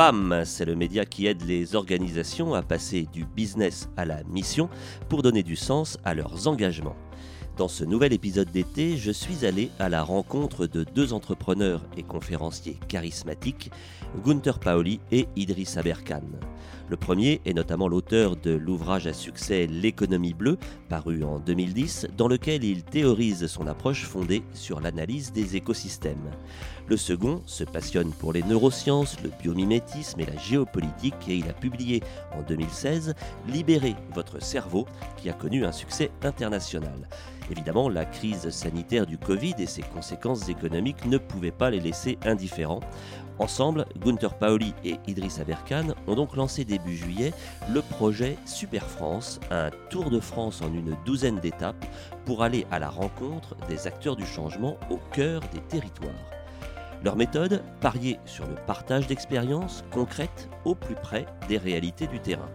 BAM, c'est le média qui aide les organisations à passer du business à la mission pour donner du sens à leurs engagements. Dans ce nouvel épisode d'été, je suis allé à la rencontre de deux entrepreneurs et conférenciers charismatiques, Gunther Paoli et Idriss Aberkan. Le premier est notamment l'auteur de l'ouvrage à succès L'économie bleue, paru en 2010, dans lequel il théorise son approche fondée sur l'analyse des écosystèmes. Le second se passionne pour les neurosciences, le biomimétisme et la géopolitique et il a publié en 2016 Libérer votre cerveau, qui a connu un succès international. Évidemment, la crise sanitaire du Covid et ses conséquences économiques ne pouvaient pas les laisser indifférents. Ensemble, Gunther Paoli et Idriss Aberkan ont donc lancé début juillet le projet Super France, un tour de France en une douzaine d'étapes pour aller à la rencontre des acteurs du changement au cœur des territoires. Leur méthode, parier sur le partage d'expériences concrètes au plus près des réalités du terrain.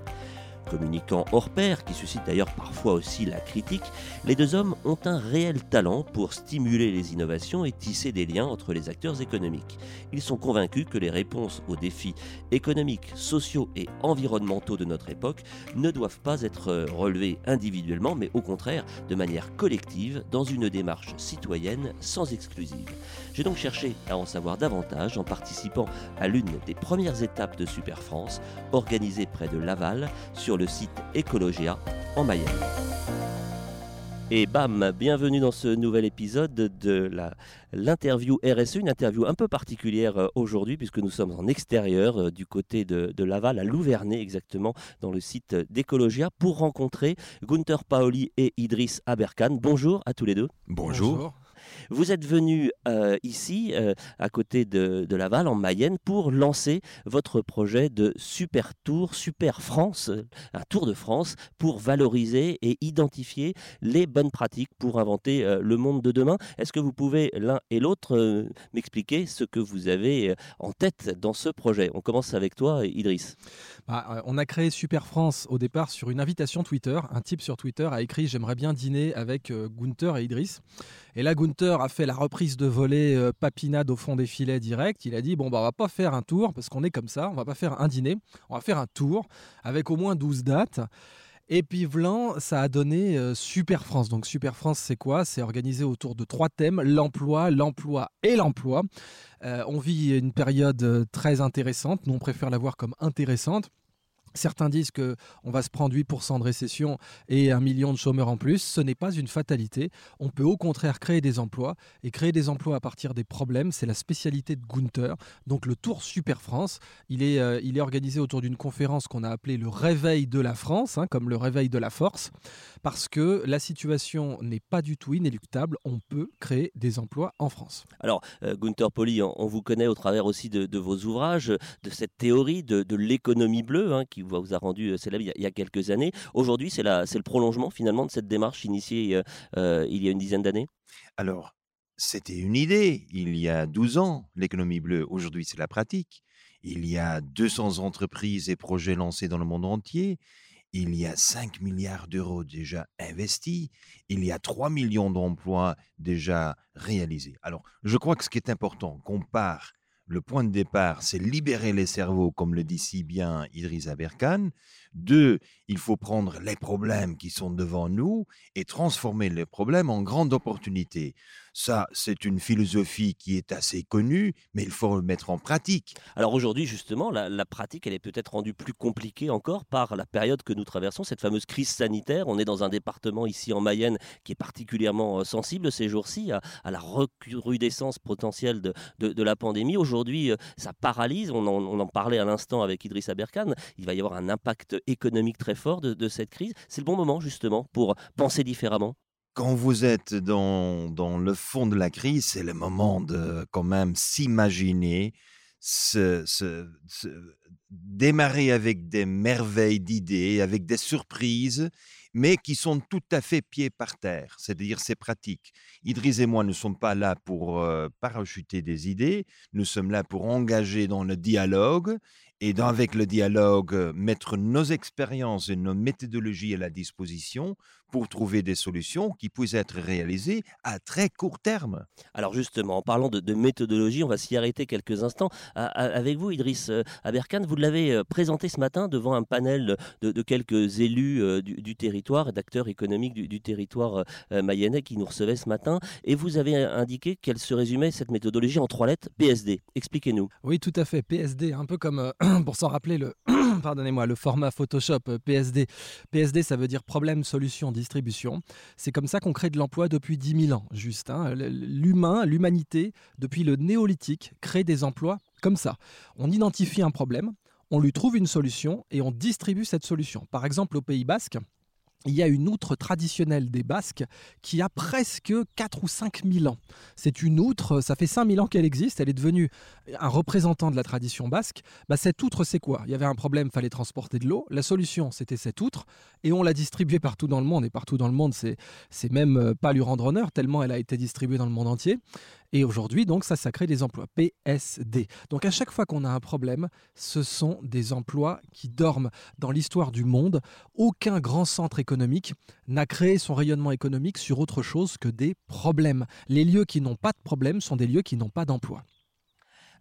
Communicants hors pair, qui suscitent d'ailleurs parfois aussi la critique, les deux hommes ont un réel talent pour stimuler les innovations et tisser des liens entre les acteurs économiques. Ils sont convaincus que les réponses aux défis économiques, sociaux et environnementaux de notre époque ne doivent pas être relevées individuellement, mais au contraire de manière collective dans une démarche citoyenne sans exclusive. J'ai donc cherché à en savoir davantage en participant à l'une des premières étapes de Super France, organisée près de Laval, sur le site Ecologia en Mayenne. Et bam, bienvenue dans ce nouvel épisode de l'interview RSE, une interview un peu particulière euh, aujourd'hui puisque nous sommes en extérieur euh, du côté de, Laval, à Louvernay exactement, dans le site d'Ecologia pour rencontrer Gunther Paoli et Idriss Aberkan. Bonjour à tous les deux. Bonjour. Vous êtes venu euh, ici, euh, à côté de, Laval, en Mayenne, pour lancer votre projet de Super Tour, Super France, un tour de France, pour valoriser et identifier les bonnes pratiques pour inventer euh, le monde de demain. Est-ce que vous pouvez l'un et l'autre m'expliquer ce que vous avez en tête dans ce projet? On commence avec toi, Idriss. Bah, on a créé Super France au départ sur une invitation Twitter. Un type sur Twitter a écrit J'aimerais bien dîner avec Gunther et Idriss. Et là, Gunther a fait la reprise de volet euh, papinade au fond des filets direct. Il a dit bon, bah, on va pas faire un tour parce qu'on est comme ça, on va pas faire un dîner, on va faire un tour avec au moins 12 dates. Et puis Vlan, ça a donné euh, Super France. Donc Super France, c'est quoi? C'est organisé autour de trois thèmes l'emploi, l'emploi et l'emploi. Euh, on vit une période très intéressante. Nous, on préfère la voir comme intéressante. Certains disent qu'on va se prendre 8% de récession et un million de chômeurs en plus. Ce n'est pas une fatalité. On peut au contraire créer des emplois. Et créer des emplois à partir des problèmes, c'est la spécialité de Gunther. Donc le Tour Super France, il est, euh, organisé autour d'une conférence qu'on a appelée le réveil de la France, hein, comme le réveil de la force, parce que la situation n'est pas du tout inéluctable. On peut créer des emplois en France. Alors, euh, Gunther Poli, on, vous connaît au travers aussi de, vos ouvrages, de cette théorie de, l'économie bleue hein, qui vous a rendu euh, célèbre il y a, quelques années. Aujourd'hui, c'est le prolongement finalement de cette démarche initiée euh, euh, il y a une dizaine d'années? Alors, c'était une idée il y a 12 ans, l'économie bleue. Aujourd'hui, c'est la pratique. Il y a 200 entreprises et projets lancés dans le monde entier. Il y a 5 milliards d'euros déjà investis. Il y a 3 millions d'emplois déjà réalisés. Alors, je crois que ce qui est important, qu'on part le point de départ, c'est libérer les cerveaux, comme le dit si bien Idriss Aberkan. Deux, il faut prendre les problèmes qui sont devant nous et transformer les problèmes en grandes opportunités. Ça, c'est une philosophie qui est assez connue, mais il faut le mettre en pratique. Alors aujourd'hui, justement, la, pratique, elle est peut-être rendue plus compliquée encore par la période que nous traversons, cette fameuse crise sanitaire. On est dans un département ici en Mayenne qui est particulièrement euh, sensible ces jours-ci à, la recrudescence potentielle de, la pandémie. Aujourd'hui, euh, ça paralyse. On en, parlait à l'instant avec Idriss Aberkan. Il va y avoir un impact économique très fort de, de cette crise. C'est le bon moment justement pour penser différemment quand vous êtes dans, dans, le fond de la crise, c'est le moment de quand même s'imaginer, se, démarrer avec des merveilles d'idées, avec des surprises, mais qui sont tout à fait pieds par terre, c'est-à-dire c'est pratique. Idriss et moi ne sommes pas là pour euh, parachuter des idées, nous sommes là pour engager dans le dialogue et avec le dialogue, mettre nos expériences et nos méthodologies à la disposition pour trouver des solutions qui puissent être réalisées à très court terme. Alors justement, en parlant de, méthodologie, on va s'y arrêter quelques instants. avec vous, Idriss euh, Aberkan, vous l'avez euh, présenté ce matin devant un panel de, quelques élus euh, du, territoire, d'acteurs économiques du, territoire mayennais qui nous recevaient ce matin, et vous avez indiqué qu'elle se résumait, cette méthodologie, en trois lettres, PSD. Expliquez-nous. Oui, tout à fait, PSD, un peu comme, pour s'en rappeler, le, pardonnez-moi, le format Photoshop, PSD. PSD, ça veut dire problème, solution, distribution. C'est comme ça qu'on crée de l'emploi depuis 10 000 ans, juste. Hein. L'humain, l'humanité, depuis le néolithique, crée des emplois comme ça. On identifie un problème, on lui trouve une solution et on distribue cette solution. Par exemple, au Pays Basque, il y a une outre traditionnelle des Basques qui a presque 4 ou 5 000 ans. C'est une outre, ça fait 5 000 ans qu'elle existe, elle est devenue un représentant de la tradition basque. Bah, cette outre, c'est quoi? Il y avait un problème, fallait transporter de l'eau. La solution, c'était cette outre, et on l'a distribuée partout dans le monde. Et partout dans le monde, c'est même euh, pas lui rendre honneur, tellement elle a été distribuée dans le monde entier. Et aujourd'hui, donc, ça, ça crée des emplois. PSD. Donc, à chaque fois qu'on a un problème, ce sont des emplois qui dorment. Dans l'histoire du monde, aucun grand centre économique n'a créé son rayonnement économique sur autre chose que des problèmes. Les lieux qui n'ont pas de problème sont des lieux qui n'ont pas d'emploi.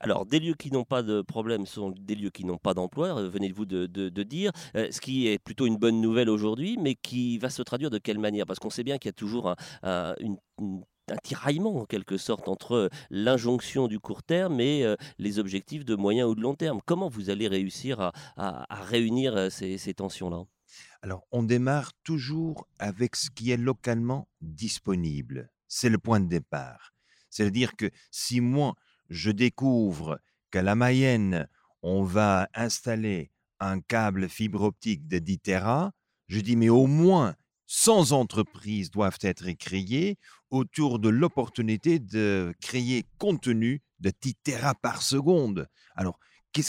Alors, des lieux qui n'ont pas de problème sont des lieux qui n'ont pas d'emploi, euh, venez-vous de, dire, euh, ce qui est plutôt une bonne nouvelle aujourd'hui, mais qui va se traduire de quelle manière? Parce qu'on sait bien qu'il y a toujours une un tiraillement en quelque sorte entre l'injonction du court terme et euh, les objectifs de moyen ou de long terme. Comment vous allez réussir à, réunir euh, ces, tensions-là? Alors, on démarre toujours avec ce qui est localement disponible. C'est le point de départ. C'est-à-dire que si moi, je découvre qu'à la Mayenne, on va installer un câble fibre optique de 10 Tera, je dis mais au moins 100 entreprises doivent être créées autour de l'opportunité de créer contenu de 10 Tera par seconde. Alors,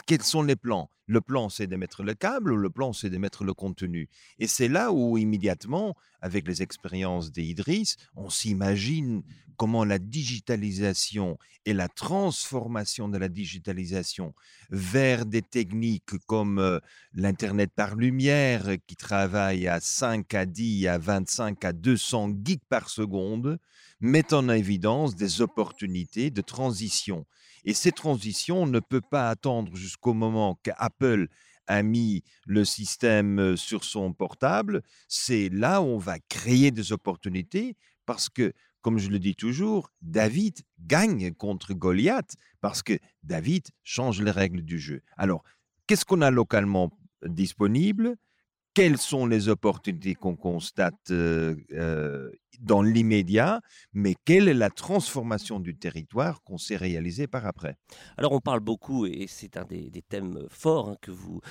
quels sont les plans? Le plan, c'est de mettre le câble ou le plan, c'est de mettre le contenu? Et c'est là où, immédiatement, avec les expériences des Idriss, on s'imagine comment la digitalisation et la transformation de la digitalisation vers des techniques comme euh, l'Internet par lumière qui travaille à 5 à 10 à 25 à 200 gigs par seconde met en évidence des opportunités de transition. Et ces transitions ne peuvent pas attendre jusqu'au moment qu'Apple a mis le système sur son portable. C'est là où on va créer des opportunités parce que, comme je le dis toujours, David gagne contre Goliath parce que David change les règles du jeu. Alors, qu'est-ce qu'on a localement disponible? Quelles sont les opportunités qu'on constate dans l'immédiat, mais quelle est la transformation du territoire qu'on s'est réalisé par après? Alors on parle beaucoup, et c'est un des, thèmes forts hein, que vous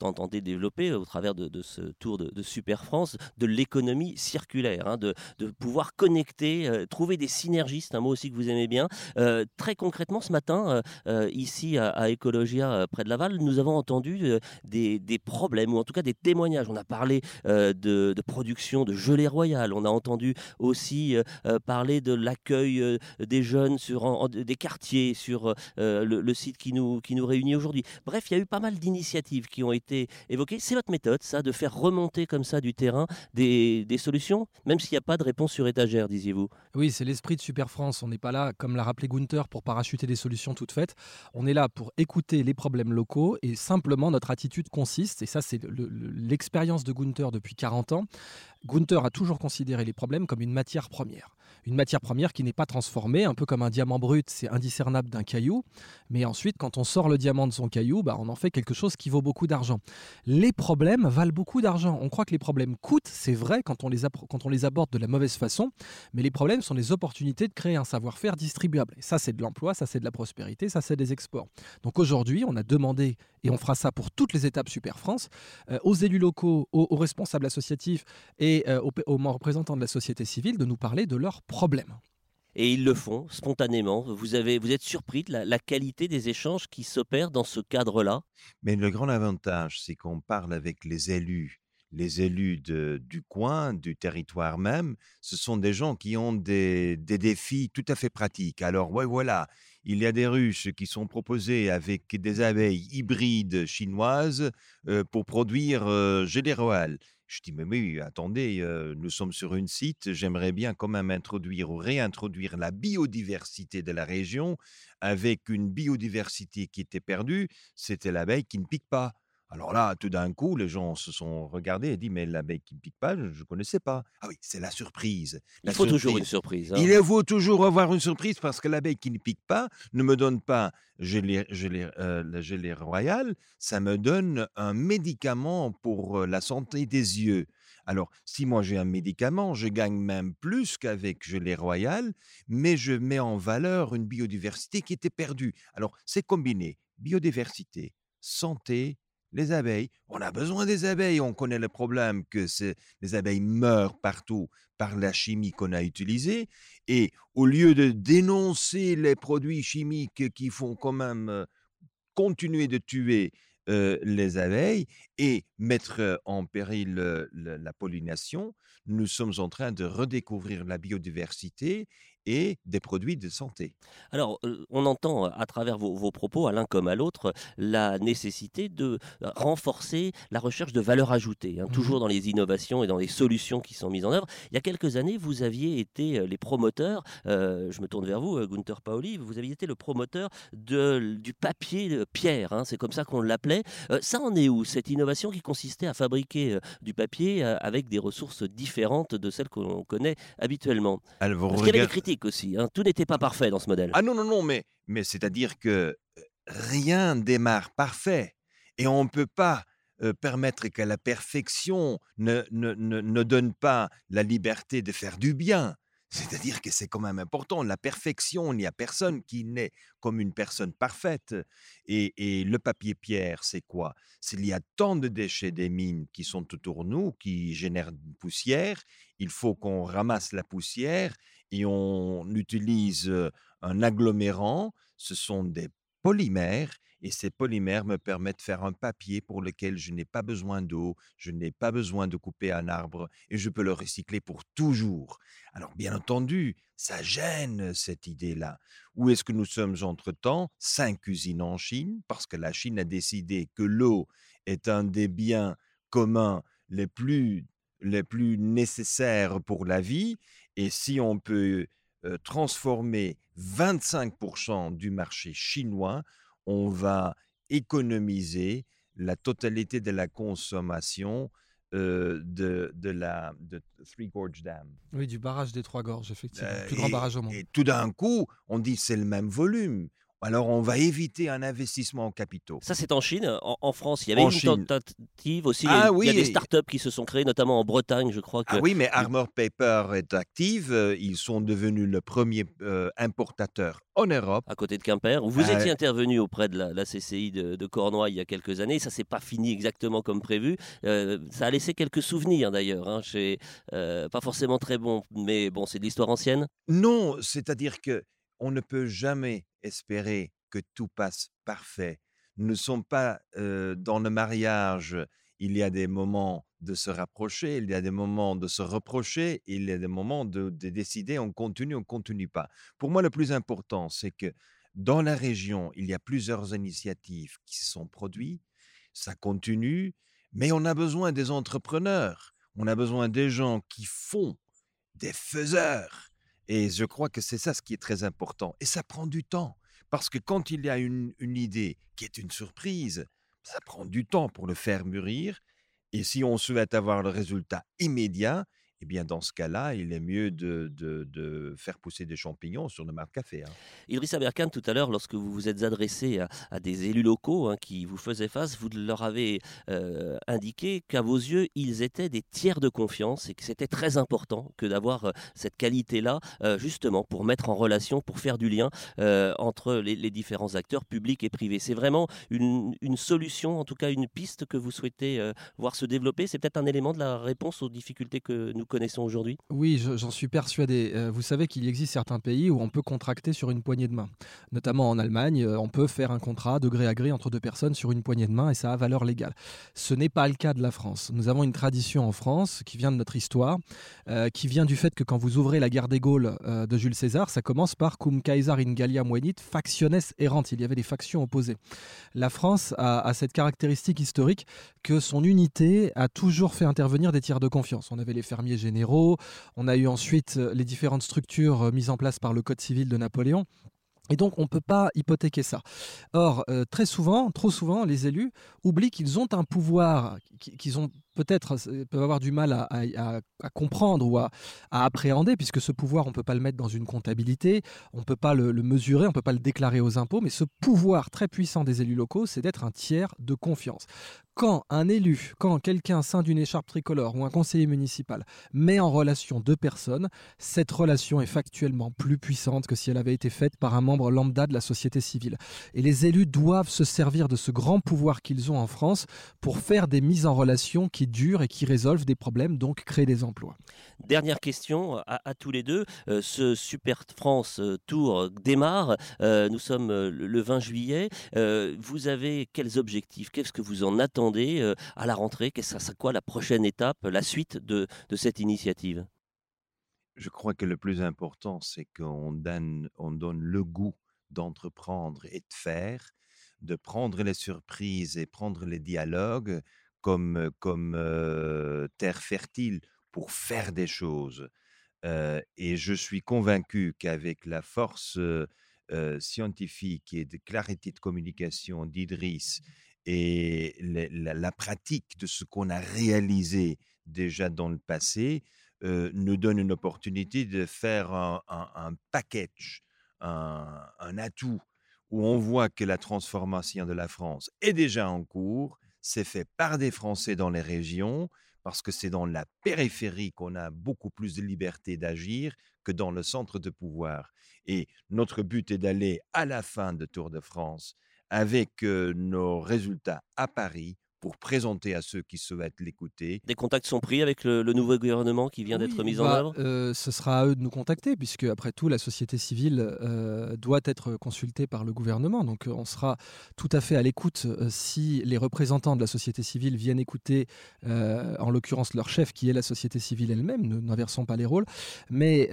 entendez développer au travers de, ce tour de, Super France, de l'économie circulaire, hein, de, pouvoir connecter, trouver des synergies, c'est un mot aussi que vous aimez bien. très concrètement, ce matin, ici à, Ecologia, près de Laval, nous avons entendu des problèmes, ou en tout cas des témoignages on a parlé de, production de gelée royale. On a entendu aussi parler de l'accueil des jeunes sur des quartiers sur le, site qui nous, qui nous réunit aujourd'hui. Bref, il y a eu pas mal d'initiatives qui ont été évoquées. C'est votre méthode, ça, de faire remonter comme ça du terrain des, solutions, même s'il n'y a pas de réponse sur étagère, disiez-vous. Oui, c'est l'esprit de Super France. On n'est pas là, comme l'a rappelé Gunther, pour parachuter des solutions toutes faites. On est là pour écouter les problèmes locaux et simplement notre attitude consiste, et ça c'est l'expérience expérience de Gunther depuis 40 ans, Gunther a toujours considéré les problèmes comme une matière première. Une matière première qui n'est pas transformée, un peu comme un diamant brut, c'est indiscernable d'un caillou. Mais ensuite, quand on sort le diamant de son caillou, bah, on en fait quelque chose qui vaut beaucoup d'argent. Les problèmes valent beaucoup d'argent. On croit que les problèmes coûtent, c'est vrai quand on, les aborde de la mauvaise façon, mais les problèmes sont des opportunités de créer un savoir-faire distribuable. Et ça, c'est de l'emploi, ça, c'est de la prospérité, ça, c'est des exports. Donc aujourd'hui, on a demandé, et on fera ça pour toutes les étapes Super France, euh, aux élus locaux, aux responsables associatifs et euh, aux, représentants de la société civile de nous parler de leurs problèmes. Et ils le font spontanément. Vous, avez, vous êtes surpris de la, qualité des échanges qui s'opèrent dans ce cadre-là? Mais le grand avantage, c'est qu'on parle avec les élus. Les élus du coin, du territoire même, ce sont des gens qui ont des, des défis tout à fait pratiques. Alors, ouais, voilà, il y a des ruches qui sont proposées avec des abeilles hybrides chinoises euh, pour produire euh. Je dis, mais oui, attendez, euh, nous sommes sur une site, j'aimerais bien quand même introduire ou réintroduire la biodiversité de la région avec une biodiversité qui était perdue, c'était l'abeille qui ne pique pas. Alors là, tout d'un coup, les gens se sont regardés et dit mais l'abeille qui ne pique pas, je ne connaissais pas. Ah oui, c'est la surprise. Il faut toujours une surprise. Hein. Il faut toujours avoir une surprise parce que l'abeille qui ne pique pas ne me donne pas gelée, euh, la gelée royale, ça me donne un médicament pour euh, la santé des yeux. Alors, si moi j'ai un médicament, je gagne même plus qu'avec gelée royale, mais je mets en valeur une biodiversité qui était perdue. Alors, c'est combiné biodiversité, santé les abeilles, on a besoin des abeilles, on connaît le problème que les abeilles meurent partout par la chimie qu'on a utilisée, et au lieu de dénoncer les produits chimiques qui font quand même euh, continuer de tuer euh, les abeilles et mettre en péril la pollination, nous sommes en train de redécouvrir la biodiversité et des produits de santé. Alors, on entend à travers vos, propos, à l'un comme à l'autre, la nécessité de renforcer la recherche de valeur ajoutée, hein, toujours mmh dans les innovations et dans les solutions qui sont mises en œuvre. Il y a quelques années, vous aviez été les promoteurs, euh, je me tourne vers vous, Gunther Paoli, vous aviez été le promoteur de, du papier pierre, hein, c'est comme ça qu'on l'appelait. ça en est où, cette innovation qui consistait à fabriquer du papier avec des ressources différentes de celles qu'on connaît habituellement? Alors, qu'il y avait aussi. Hein. Tout n'était pas parfait dans ce modèle. Ah non, non, non, mais, mais c'est-à-dire que rien démarre parfait. Et on ne peut pas permettre que la perfection ne, ne, ne, donne pas la liberté de faire du bien. C'est-à-dire que c'est quand même important. La perfection, il n'y a personne qui naît comme une personne parfaite. Et, le papier pierre, c'est quoi? S'il y a tant de déchets des mines qui sont autour de nous, qui génèrent de poussière, il faut qu'on ramasse la poussière et on utilise un agglomérant. Ce sont des polymères et ces polymères me permettent de faire un papier pour lequel je n'ai pas besoin d'eau, je n'ai pas besoin de couper un arbre et je peux le recycler pour toujours. Alors bien entendu, ça gêne cette idée-là. Où est-ce que nous sommes entre-temps? Cinq usines en Chine, parce que la Chine a décidé que l'eau est un des biens communs les plus, les plus nécessaires pour la vie et si on peut transformer 25% du marché chinois, on va économiser la totalité de la consommation de, de, la de Three Gorge Dam. Oui, du barrage des Trois Gorges, effectivement. le plus grand barrage au monde. Et tout d'un coup, on dit c'est le même volume. Alors, on va éviter un investissement en capitaux. Ça, c'est en Chine. En, France, il y avait une tentative aussi. Ah, il, y a, des startups qui se sont créées, notamment en Bretagne, je crois. Que... Ah oui, mais Armor Paper est active. Euh, ils sont devenus le premier euh, importateur en Europe. À côté de Quimper. Vous euh, étiez intervenu auprès de la, CCI de, de, il y a quelques années. Ça s'est pas fini exactement comme prévu. ça a laissé quelques souvenirs d'ailleurs. Hein, pas forcément très bon, mais bon, c'est de l'histoire ancienne. Non, c'est-à-dire que on ne peut jamais espérer que tout passe parfait. Nous ne sommes pas dans le mariage. Il y a des moments de se rapprocher, il y a des moments de se reprocher, il y a des moments de, décider on continue, on continue pas. Pour moi, le plus important, c'est que dans la région, il y a plusieurs initiatives qui se sont produites, ça continue, mais on a besoin des entrepreneurs, on a besoin des gens qui font, des faiseurs, et je crois que c'est ça ce qui est très important. Et ça prend du temps. Parce que quand il y a une, une idée qui est une surprise, ça prend du temps pour le faire mûrir. Et si on souhaite avoir le résultat immédiat, eh bien, dans ce cas-là, il est mieux de, de, faire pousser des champignons sur le marc café. Hein. Idriss Aberkan, tout à l'heure, lorsque vous vous êtes adressé à, des élus locaux hein, qui vous faisaient face, vous leur avez euh, indiqué qu'à vos yeux, ils étaient des tiers de confiance et que c'était très important que d'avoir euh, cette qualité-là, euh, justement, pour mettre en relation, pour faire du lien entre les, différents acteurs publics et privés. C'est vraiment une, une, solution, en tout cas une piste que vous souhaitez voir se développer. C'est peut-être un élément de la réponse aux difficultés que nous connaissons aujourd'hui Oui, j'en suis persuadé. Euh, vous savez qu'il existe certains pays où on peut contracter sur une poignée de main. Notamment en Allemagne, euh, on peut faire un contrat de gré à gré entre deux personnes sur une poignée de main et ça a valeur légale. Ce n'est pas le cas de la France. Nous avons une tradition en France qui vient de notre histoire, euh, qui vient du fait que quand vous ouvrez la guerre des Gaules de Jules César, ça commence par Cum Caesar in Gallia Muenit, factiones errant. Il y avait des factions opposées. La France a cette caractéristique historique que son unité a toujours fait intervenir des tiers de confiance. On avait les fermiers on a eu ensuite euh, les différentes structures euh, mises en place par le Code civil de Napoléon. Et donc, on ne peut pas hypothéquer ça. Or, euh, très souvent, trop souvent, les élus oublient qu'ils ont un pouvoir, qu'ils ont peut-être peuvent avoir du mal à, comprendre ou à, appréhender, puisque ce pouvoir, on ne peut pas le mettre dans une comptabilité, on ne peut pas le, mesurer, on ne peut pas le déclarer aux impôts, mais ce pouvoir très puissant des élus locaux, c'est d'être un tiers de confiance quand un élu, quand quelqu'un sein d'une écharpe tricolore ou un conseiller municipal met en relation deux personnes, cette relation est factuellement plus puissante que si elle avait été faite par un membre lambda de la société civile. Et les élus doivent se servir de ce grand pouvoir qu'ils ont en France pour faire des mises en relation qui durent et qui résolvent des problèmes, donc créer des emplois. Dernière question à, tous les deux. Euh, ce Super France euh, Tour démarre. Euh, nous sommes le 20 juillet. vous avez quels objectifs? Qu'est-ce que vous en attendez à la rentrée? Qu'est-ce que quoi la prochaine étape, la suite de, cette initiative? Je crois que le plus important, c'est qu'on donne, on donne le goût d'entreprendre et de faire, de prendre les surprises et prendre les dialogues comme, comme terre fertile pour faire des choses. et je suis convaincu qu'avec la force scientifique et de clarté de communication d'Idriss et la, pratique de ce qu'on a réalisé déjà dans le passé, nous donne une opportunité de faire un, package, un, un atout où on voit que la transformation de la France est déjà en cours, c'est fait par des Français dans les régions, parce que c'est dans la périphérie qu'on a beaucoup plus de liberté d'agir que dans le centre de pouvoir. Et notre but est d'aller à la fin de Tour de France avec nos résultats à Paris pour présenter à ceux qui souhaitent l'écouter. Des contacts sont pris avec le, nouveau gouvernement qui vient d'être mis en bah, œuvre? euh, Ce sera à eux de nous contacter, puisque après tout, la société civile euh, doit être consultée par le gouvernement. Donc on sera tout à fait à l'écoute euh, si les représentants de la société civile viennent écouter, en l'occurrence leur chef, qui est la société civile elle-même. Nous n'inversons pas les rôles. Mais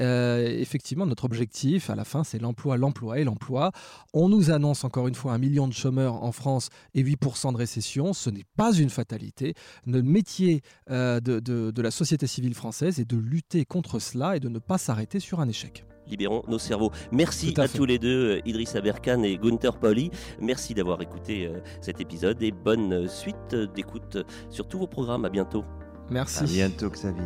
effectivement, notre objectif, à la fin, c'est l'emploi, l'emploi et l'emploi. On nous annonce encore une fois un million de chômeurs en France et 8% de récession. Ce n'est pas une fatalité. Le métier euh, de, de la société civile française est de lutter contre cela et de ne pas s'arrêter sur un échec libérons nos cerveaux. Merci à, tous les deux, euh, Idriss Aberkan et Gunther Pauli. Merci d'avoir écouté euh, cet épisode et bonne suite d'écoute sur tous vos programmes. À bientôt. Merci. À bientôt, Xavier.